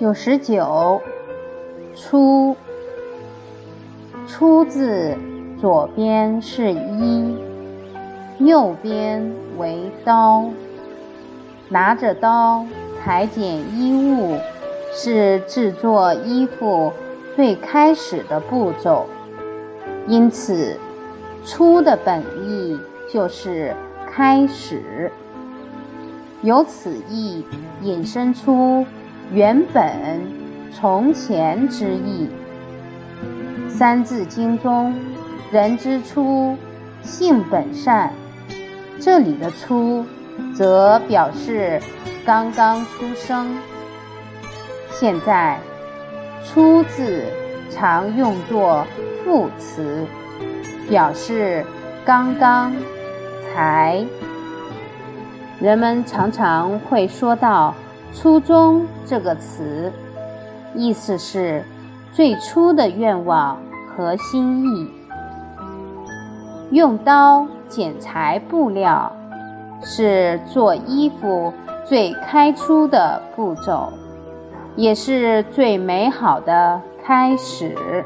九十九，初。初字左边是一，右边为刀。拿着刀裁剪衣物，是制作衣服最开始的步骤。因此，初的本意就是开始。由此意引申出原本、从前之意。《三字经》中“人之初，性本善”，这里的“初”则表示刚刚出生。现在“初”字常用作副词，表示刚刚、才。人们常常会说到“初衷”这个词，意思是最初的愿望。和心意，用刀剪裁布料，是做衣服最开出的步骤，也是最美好的开始。